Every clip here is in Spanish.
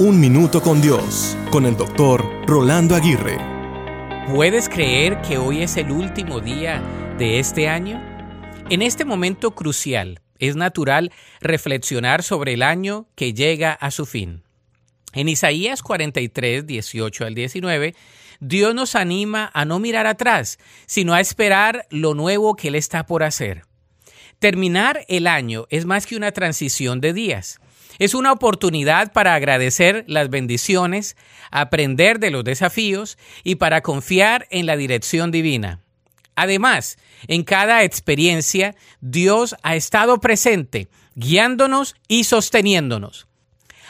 Un Minuto con Dios, con el doctor Rolando Aguirre. ¿Puedes creer que hoy es el último día de este año? En este momento crucial, es natural reflexionar sobre el año que llega a su fin. En Isaías 43, 18 al 19, Dios nos anima a no mirar atrás, sino a esperar lo nuevo que Él está por hacer. Terminar el año es más que una transición de días. Es una oportunidad para agradecer las bendiciones, aprender de los desafíos y para confiar en la dirección divina. Además, en cada experiencia, Dios ha estado presente, guiándonos y sosteniéndonos.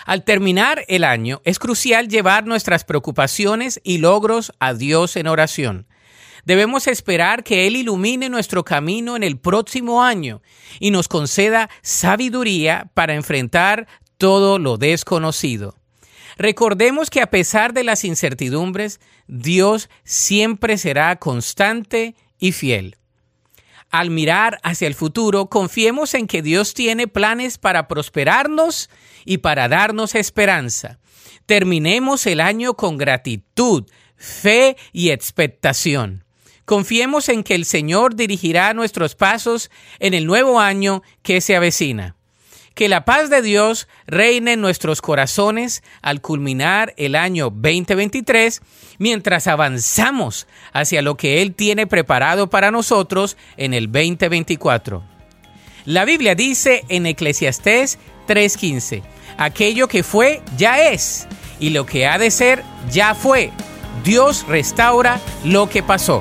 Al terminar el año, es crucial llevar nuestras preocupaciones y logros a Dios en oración. Debemos esperar que Él ilumine nuestro camino en el próximo año y nos conceda sabiduría para enfrentar todo lo desconocido. Recordemos que a pesar de las incertidumbres, Dios siempre será constante y fiel. Al mirar hacia el futuro, confiemos en que Dios tiene planes para prosperarnos y para darnos esperanza. Terminemos el año con gratitud, fe y expectación. Confiemos en que el Señor dirigirá nuestros pasos en el nuevo año que se avecina. Que la paz de Dios reine en nuestros corazones al culminar el año 2023 mientras avanzamos hacia lo que Él tiene preparado para nosotros en el 2024. La Biblia dice en Eclesiastés 3:15, aquello que fue ya es y lo que ha de ser ya fue. Dios restaura lo que pasó.